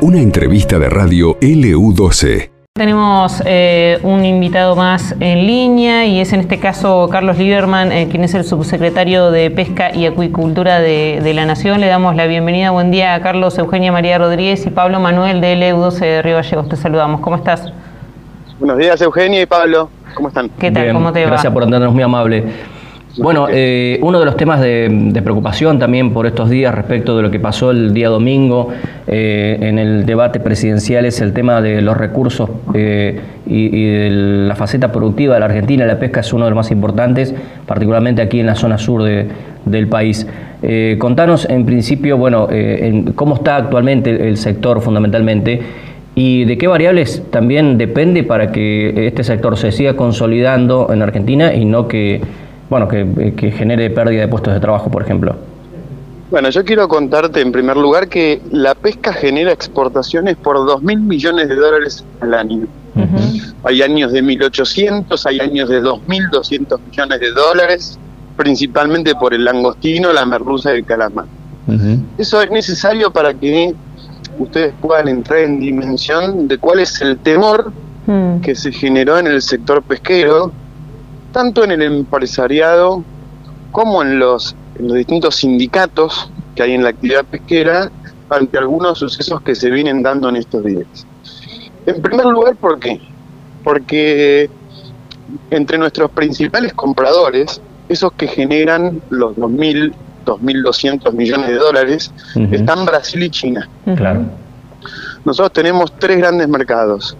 Una entrevista de radio LU12. Tenemos eh, un invitado más en línea y es en este caso Carlos Lieberman, eh, quien es el subsecretario de Pesca y Acuicultura de, la Nación. Le damos la bienvenida. Buen día a Carlos, Eugenia María Rodríguez y Pablo Manuel de LU12 de Río Gallegos. Te saludamos. ¿Cómo estás? Buenos días, Eugenia y Pablo. ¿Cómo están? ¿Qué tal? ¿Cómo te va? Gracias por atendernos, muy amable. Bueno, eh, uno de los temas de, preocupación también por estos días respecto de lo que pasó el día domingo eh, en el debate presidencial es el tema de los recursos eh, y, de la faceta productiva de la Argentina. La pesca es uno de los más importantes, particularmente aquí en la zona sur del país. contanos en principio, bueno, cómo está actualmente el sector fundamentalmente y de qué variables también depende para que este sector se siga consolidando en Argentina y no que bueno, que, genere pérdida de puestos de trabajo, por ejemplo? Bueno, yo quiero contarte en primer lugar que la pesca genera exportaciones por 2.000 mil millones de dólares al año. Hay años de 1.800, hay años de 2.200 millones de dólares, principalmente por el langostino, la merluza y el calamar. Eso es necesario para que ustedes puedan entrar en dimensión de cuál es el temor mm. que se generó en el sector pesquero tanto en el empresariado como en los, los distintos sindicatos que hay en la actividad pesquera ante algunos sucesos que se vienen dando en estos días. En primer lugar, ¿por qué? Porque entre nuestros principales compradores, esos que generan los 2.000, 2.200 millones de dólares, están Brasil y China. Claro. Nosotros tenemos tres grandes mercados.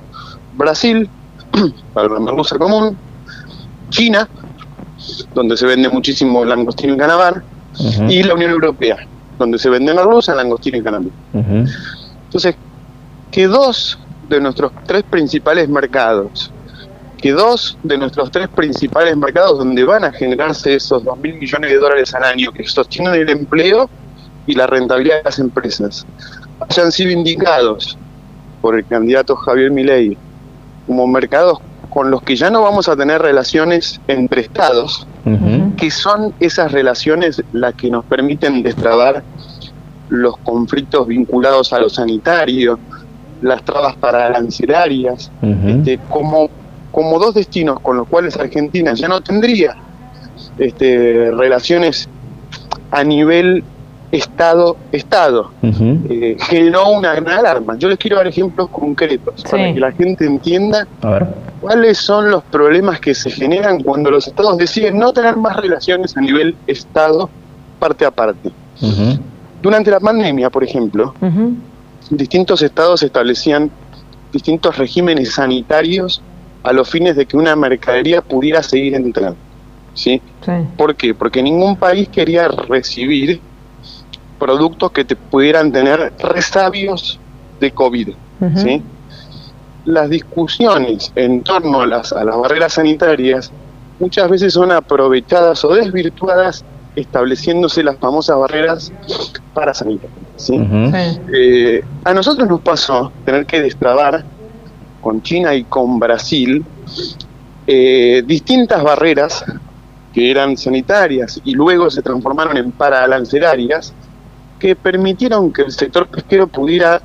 Brasil, para la merluza común, China, donde se vende muchísimo langostino y canabar, y la Unión Europea, donde se vende merluza, langostino y canabar. Entonces, que dos de nuestros tres principales mercados, que dos de nuestros tres principales mercados donde van a generarse esos dos mil millones de dólares al año que sostienen el empleo y la rentabilidad de las empresas, hayan sido indicados por el candidato Javier Milei como mercados con los que ya no vamos a tener relaciones entre estados, que son esas relaciones las que nos permiten destrabar los conflictos vinculados a lo sanitario, las trabas paraarancelarias, este, como, como dos destinos con los cuales Argentina ya no tendría este, relaciones a nivel Estado-Estado. Eh, generó una gran alarma. Yo les quiero dar ejemplos concretos para que la gente entienda cuáles son los problemas que se generan cuando los estados deciden no tener más relaciones a nivel Estado parte a parte. Durante la pandemia, por ejemplo, distintos estados establecían distintos regímenes sanitarios a los fines de que una mercadería pudiera seguir entrando. ¿sí? ¿Por qué? Porque ningún país quería recibir productos que te pudieran tener resabios de COVID. ¿sí? Las discusiones en torno a las, a las barreras sanitarias muchas veces son aprovechadas o desvirtuadas estableciéndose las famosas barreras para ¿sí? Eh, a nosotros nos pasó tener que destrabar con China y con Brasil eh, distintas barreras que eran sanitarias y luego se transformaron en paralancerarias que permitieron que el sector pesquero pudiera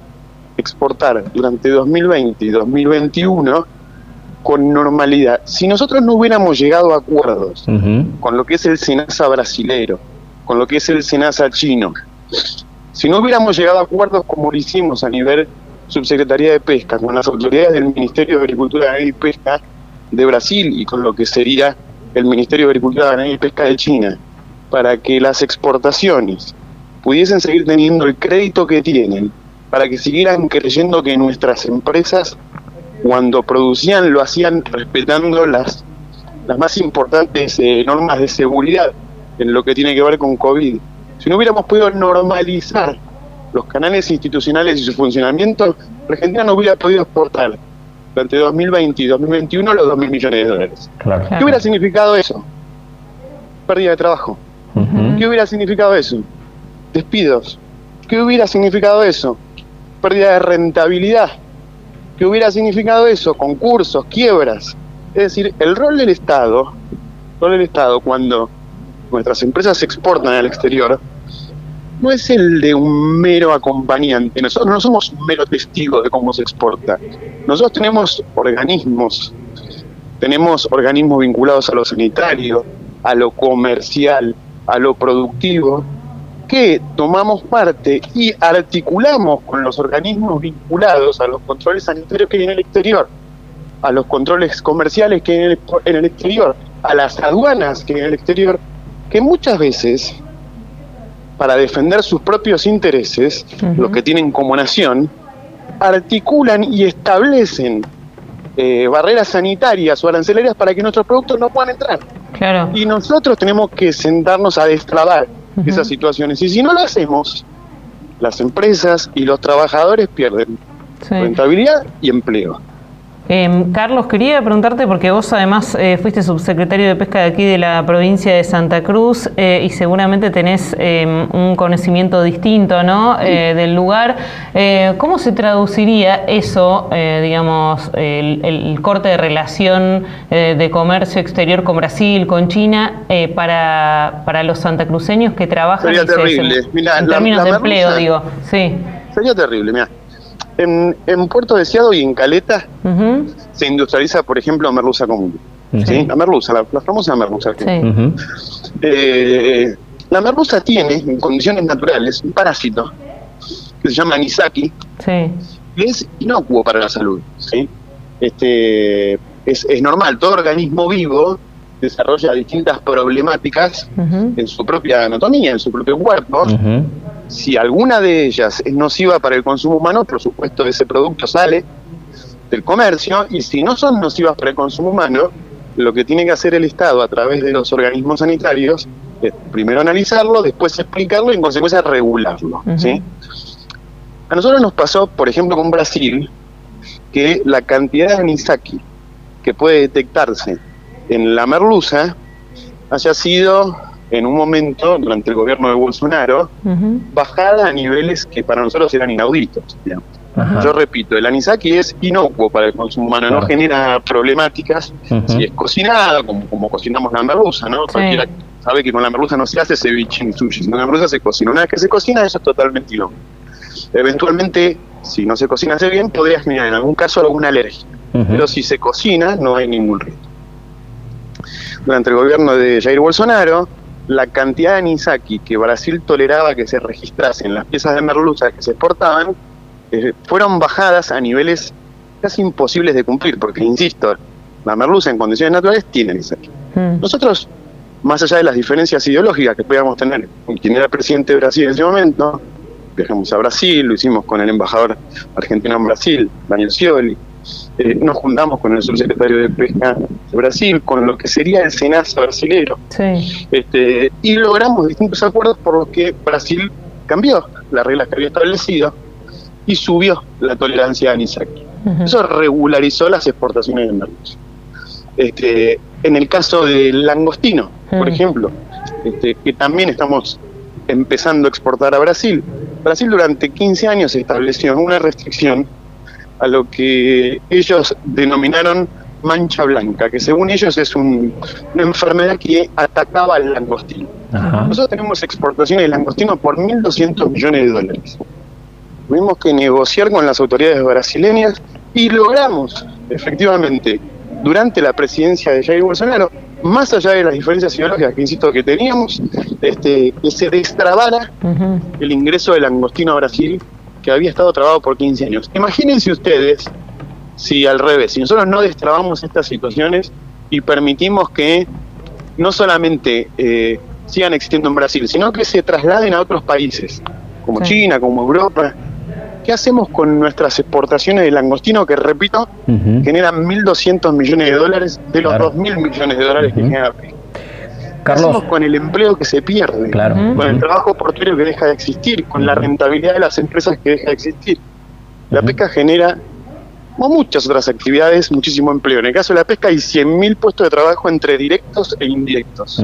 exportar durante 2020 y 2021 con normalidad. Si nosotros no hubiéramos llegado a acuerdos con lo que es el SENASA brasilero, con lo que es el SENASA chino, si no hubiéramos llegado a acuerdos como lo hicimos a nivel Subsecretaría de Pesca, con las autoridades del Ministerio de Agricultura y Pesca de Brasil y con lo que sería el Ministerio de Agricultura y Pesca de China, para que las exportaciones pudiesen seguir teniendo el crédito que tienen, para que siguieran creyendo que nuestras empresas, cuando producían, lo hacían respetando las, las más importantes eh, normas de seguridad en lo que tiene que ver con COVID. Si no hubiéramos podido normalizar los canales institucionales y su funcionamiento, Argentina no hubiera podido exportar durante 2020 y 2021 los 2.000 millones de dólares. ¿Qué hubiera significado eso? Pérdida de trabajo. ¿Qué hubiera significado eso? Despidos. ¿Qué hubiera significado eso? Pérdida de rentabilidad. ¿Qué hubiera significado eso? Concursos, quiebras. Es decir, el rol del Estado, rol del Estado cuando nuestras empresas se exportan al exterior, no es el de un mero acompañante. Nosotros no somos un mero testigo de cómo se exporta. Nosotros tenemos organismos, tenemos organismos vinculados a lo sanitario, a lo comercial, a lo productivo, que tomamos parte y articulamos con los organismos vinculados a los controles sanitarios que hay en el exterior, a los controles comerciales que hay en el, en el exterior, a las aduanas que hay en el exterior, que muchas veces, para defender sus propios intereses, lo que tienen como nación, articulan y establecen eh, barreras sanitarias o arancelarias para que nuestros productos no puedan entrar. Claro. Y nosotros tenemos que sentarnos a destrabar esas situaciones. Y si no lo hacemos, las empresas y los trabajadores pierden rentabilidad y empleo. Em, Carlos, quería preguntarte, porque vos además eh, fuiste subsecretario de Pesca de aquí de la provincia de Santa Cruz eh, y seguramente tenés em, un conocimiento distinto ¿no? Eh, del lugar. ¿Cómo se traduciría eso, digamos, el, corte de relación de comercio exterior con Brasil, con China, para, para los santacruceños que trabajan Sería terrible. en términos de empleo, digo? Sí. Sería terrible, mira. En, en, Puerto Deseado y en Caleta se industrializa, por ejemplo, merluza común. La merluza, la, famosa merluza. Eh, la merluza tiene, en condiciones naturales, un parásito que se llama anisaki, que es inocuo para la salud. Este, es, es normal, todo organismo vivo desarrolla distintas problemáticas en su propia anatomía, en su propio cuerpo. Si alguna de ellas es nociva para el consumo humano, por supuesto ese producto sale del comercio y si no son nocivas para el consumo humano, lo que tiene que hacer el Estado a través de los organismos sanitarios es primero analizarlo, después explicarlo y en consecuencia regularlo. A nosotros nos pasó, por ejemplo, con Brasil, que la cantidad de anisaki que puede detectarse en la merluza haya sido en un momento, durante el gobierno de Bolsonaro, bajada a niveles que para nosotros eran inauditos. Yo repito, el anisaki es inocuo para el consumo humano, no genera problemáticas si es cocinada, como, como cocinamos la merluza, ¿no? Cualquiera sabe que con la merluza no se hace ceviche ni sushi, sino la merluza se cocina. Una vez que se cocina, eso es totalmente ilógico. Eventualmente, si no se cocina bien, podría generar en algún caso alguna alergia. Pero si se cocina, no hay ningún riesgo durante el gobierno de Jair Bolsonaro, la cantidad de anisaki que Brasil toleraba que se registrase en las piezas de merluza que se exportaban eh, fueron bajadas a niveles casi imposibles de cumplir, porque, insisto, la merluza en condiciones naturales tiene anisaki. Hmm. Nosotros, más allá de las diferencias ideológicas que podíamos tener con quien era presidente de Brasil en ese momento, viajamos a Brasil, lo hicimos con el embajador argentino en Brasil, Daniel Scioli, eh, nos juntamos con el subsecretario de Pesca de Brasil, con lo que sería el SENASA brasilero, este, y logramos distintos acuerdos por los que Brasil cambió las reglas que había establecido y subió la tolerancia a anisaki. Eso regularizó las exportaciones de merluza. Este, en el caso del langostino, por ejemplo, este, que también estamos empezando a exportar a Brasil, Brasil durante 15 años estableció una restricción a lo que ellos denominaron mancha blanca, que según ellos es una enfermedad que atacaba al langostino. Nosotros tenemos exportaciones de langostino por 1.200 millones de dólares. Tuvimos que negociar con las autoridades brasileñas y logramos, efectivamente, durante la presidencia de Jair Bolsonaro, más allá de las diferencias ideológicas que insisto que teníamos, este, que se destrabara el ingreso del langostino a Brasil que había estado trabado por 15 años. Imagínense ustedes si al revés, si nosotros no destrabamos estas situaciones y permitimos que no solamente eh, sigan existiendo en Brasil, sino que se trasladen a otros países, como China, como Europa. ¿Qué hacemos con nuestras exportaciones de langostino que, repito, generan 1.200 millones de dólares de los 2.000 millones de dólares que genera Carlos. con el empleo que se pierde, con el trabajo portuario que deja de existir, con la rentabilidad de las empresas que deja de existir. La pesca genera, como muchas otras actividades, muchísimo empleo. En el caso de la pesca hay 100.000 puestos de trabajo entre directos e indirectos.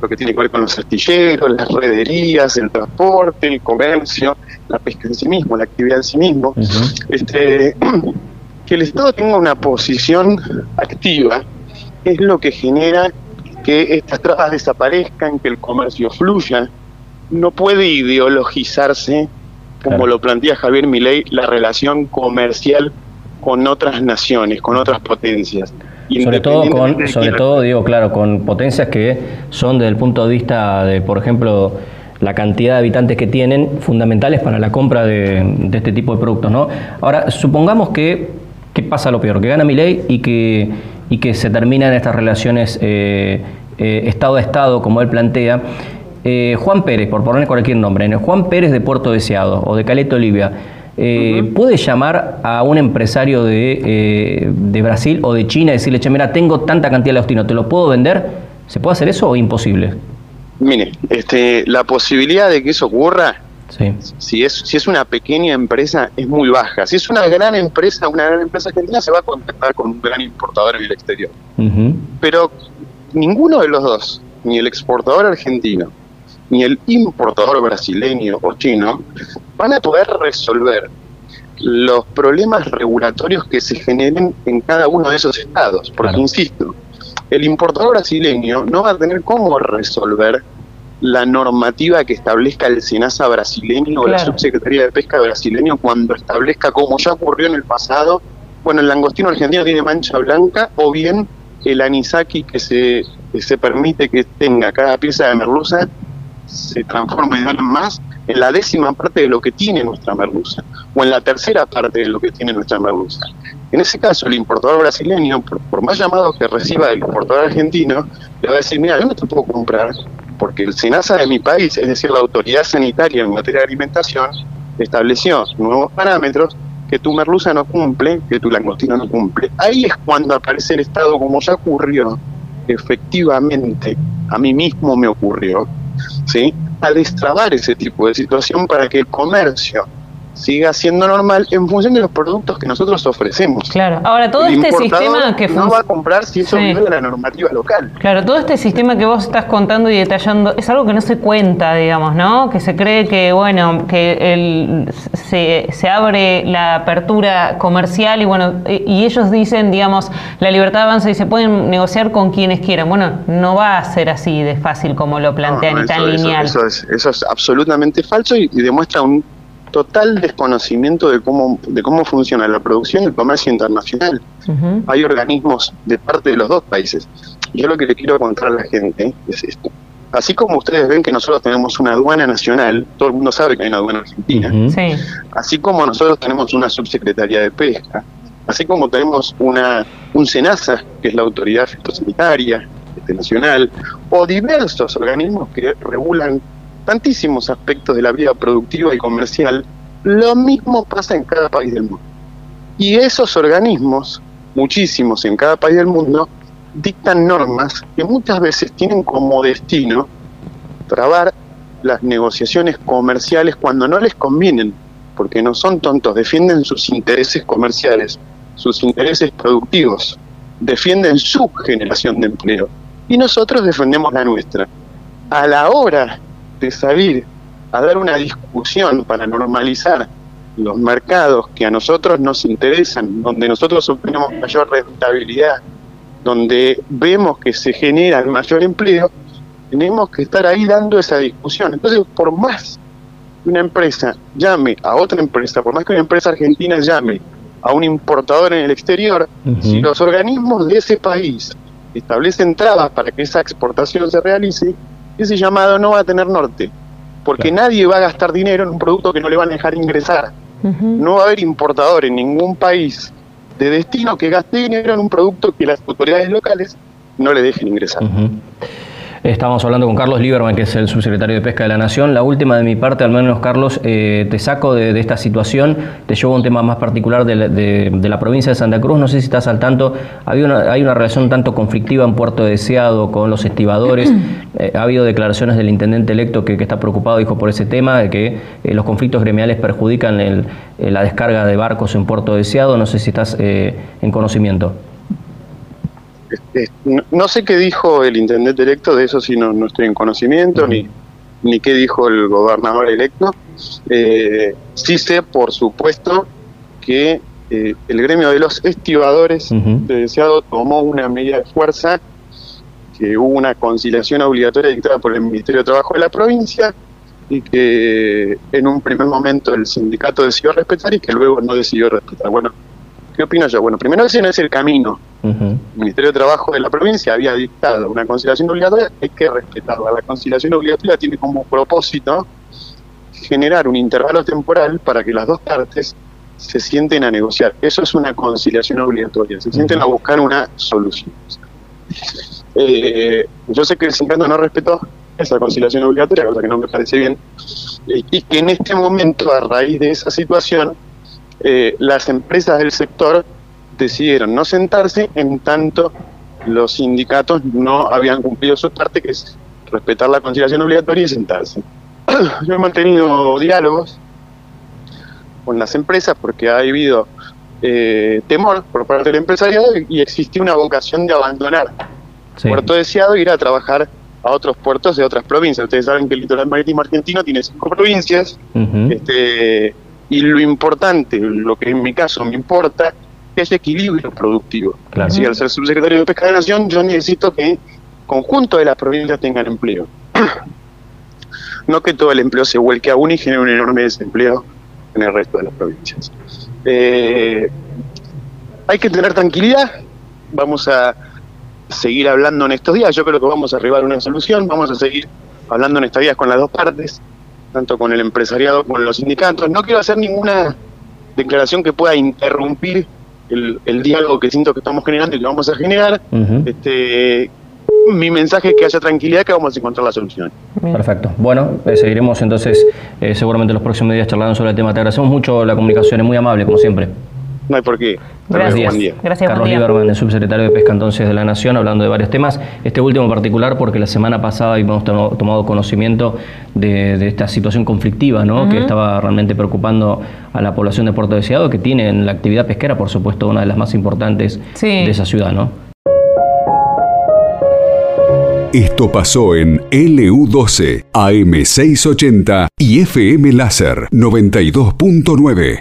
Lo que tiene que ver con los astilleros, las rederías, el transporte, el comercio, la pesca en sí mismo, la actividad en sí mismo. este, que el Estado tenga una posición activa es lo que genera que estas trabas desaparezcan, que el comercio fluya, no puede ideologizarse, como lo plantea Javier Milei, la relación comercial con otras naciones, con otras potencias. Sobre todo, con, sobre todo, digo, claro, con potencias que son desde el punto de vista de, por ejemplo, la cantidad de habitantes que tienen, fundamentales para la compra de, este tipo de productos. ¿no? Ahora, supongamos que, pasa lo peor, que gana mi ley y que, y que se terminan estas relaciones eh, eh, Estado a Estado, como él plantea. Eh, Juan Pérez, por poner cualquier nombre, Juan Pérez de Puerto Deseado o de Caleta Olivia, ¿puede llamar a un empresario de, de, Brasil o de China y decirle, che, mira, tengo tanta cantidad de lostino, ¿te lo puedo vender? ¿Se puede hacer eso o imposible? Mire, este, la posibilidad de que eso ocurra, si, es, si es una pequeña empresa, es muy baja. Si es una gran empresa, una gran empresa argentina, se va a contactar con un gran importador en el exterior. Pero ninguno de los dos, ni el exportador argentino, ni el importador brasileño o chino, van a poder resolver los problemas regulatorios que se generen en cada uno de esos estados. Porque, insisto, el importador brasileño no va a tener cómo resolver la normativa que establezca el SENASA brasileño o la Subsecretaría de Pesca brasileño cuando establezca, como ya ocurrió en el pasado, bueno, el langostino argentino tiene mancha blanca o bien el anisaki que se, se permite que tenga cada pieza de merluza se transforme de más en la décima parte de lo que tiene nuestra merluza o en la tercera parte de lo que tiene nuestra merluza. En ese caso, el importador brasileño, por, más llamado que reciba el importador argentino, le va a decir, mira, yo no te puedo comprar porque el SENASA de mi país, es decir, la autoridad sanitaria en materia de alimentación, estableció nuevos parámetros que tu merluza no cumple, que tu langostino no cumple. Ahí es cuando aparece el Estado, como ya ocurrió, efectivamente, a mí mismo me ocurrió, ¿sí? a destrabar ese tipo de situación para que el comercio siga siendo normal en función de los productos que nosotros ofrecemos. Claro. Ahora, todo este sistema que no va a comprar si eso viene de la normativa local. Claro, todo este sistema que vos estás contando y detallando es algo que no se cuenta, digamos, ¿no? Que se cree que, bueno, que el, se, se abre la apertura comercial y, bueno, y ellos dicen, digamos, la libertad avanza y se pueden negociar con quienes quieran. Bueno, no va a ser así de fácil como lo plantean y tan lineal. Eso, es, eso es absolutamente falso y demuestra un total desconocimiento de cómo, de cómo funciona la producción y el comercio internacional. Hay organismos de parte de los dos países. Yo lo que le quiero contar a la gente es esto. Así como ustedes ven que nosotros tenemos una aduana nacional, todo el mundo sabe que hay una aduana argentina, así como nosotros tenemos una subsecretaría de pesca, así como tenemos una un SENASA, que es la autoridad fitosanitaria este, nacional, o diversos organismos que regulan tantísimos aspectos de la vida productiva y comercial, lo mismo pasa en cada país del mundo. Y esos organismos, muchísimos en cada país del mundo, dictan normas que muchas veces tienen como destino trabar las negociaciones comerciales cuando no les convienen, porque no son tontos, defienden sus intereses comerciales, sus intereses productivos, defienden su generación de empleo y nosotros defendemos la nuestra. A la hora de salir a dar una discusión para normalizar los mercados que a nosotros nos interesan, donde nosotros obtenemos mayor rentabilidad, donde vemos que se genera el mayor empleo, tenemos que estar ahí dando esa discusión. Entonces, por más que una empresa llame a otra empresa, por más que una empresa argentina llame a un importador en el exterior, si los organismos de ese país establecen trabas para que esa exportación se realice, ese llamado no va a tener norte, porque nadie va a gastar dinero en un producto que no le van a dejar ingresar. No va a haber importador en ningún país de destino que gaste dinero en un producto que las autoridades locales no le dejen ingresar. Estamos hablando con Carlos Lieberman, que es el subsecretario de Pesca de la Nación. La última de mi parte, al menos, Carlos, eh, te saco de, esta situación, te llevo a un tema más particular de, la provincia de Santa Cruz. No sé si estás al tanto, hay una, hay una relación tanto conflictiva en Puerto Deseado con los estibadores. Eh, ha habido declaraciones del intendente electo que, está preocupado, dijo, por ese tema, de que eh, los conflictos gremiales perjudican la descarga de barcos en Puerto Deseado. No sé si estás en conocimiento. Este, no, sé qué dijo el intendente electo, de eso sí no, estoy en conocimiento, ni, ni qué dijo el gobernador electo. Eh, sí sé, por supuesto, que eh, el gremio de los estibadores de Deseado tomó una medida de fuerza, que hubo una conciliación obligatoria dictada por el Ministerio de Trabajo de la provincia, y que en un primer momento el sindicato decidió respetar y que luego no decidió respetar. Bueno, ¿qué opino yo? Bueno, primero ese no es el camino. El Ministerio de Trabajo de la provincia había dictado una conciliación obligatoria, hay que respetarla. La conciliación obligatoria tiene como propósito generar un intervalo temporal para que las dos partes se sienten a negociar. Eso es una conciliación obligatoria, se sienten a buscar una solución. Eh, yo sé que el sindicato no respetó esa conciliación obligatoria, cosa que no me parece bien, y que en este momento, a raíz de esa situación, eh, las empresas del sector decidieron no sentarse en tanto los sindicatos no habían cumplido su parte, que es respetar la conciliación obligatoria y sentarse. Yo he mantenido diálogos con las empresas porque ha habido eh, temor por parte del empresariado y existía una vocación de abandonar Puerto Deseado e ir a trabajar a otros puertos de otras provincias. Ustedes saben que el litoral marítimo argentino tiene cinco provincias este, y lo importante, lo que en mi caso me importa, es equilibrio productivo. Así al ser subsecretario de Pesca de Nación, yo necesito que el conjunto de las provincias tengan empleo. no que todo el empleo se vuelque a uno y genere un enorme desempleo en el resto de las provincias. Eh, hay que tener tranquilidad, vamos a seguir hablando en estos días, yo creo que vamos a arribar a una solución, vamos a seguir hablando en estos días con las dos partes, tanto con el empresariado como con los sindicatos. No quiero hacer ninguna declaración que pueda interrumpir el, diálogo que siento que estamos generando y que vamos a generar. este, mi mensaje es que haya tranquilidad, que vamos a encontrar la solución. Perfecto. Bueno, eh, seguiremos entonces eh, seguramente los próximos días charlando sobre el tema. Te agradecemos mucho la comunicación, es muy amable, como siempre. No hay por qué. Gracias. Buen día. Gracias, Carlos Lieberman, el subsecretario de Pesca entonces de la Nación, hablando de varios temas. Este último en particular porque la semana pasada hemos tomado conocimiento de, esta situación conflictiva ¿no? que estaba realmente preocupando a la población de Puerto Deseado, que tiene en la actividad pesquera, por supuesto, una de las más importantes de esa ciudad. ¿no? Esto pasó en LU12, AM680 y FM Láser 92.9.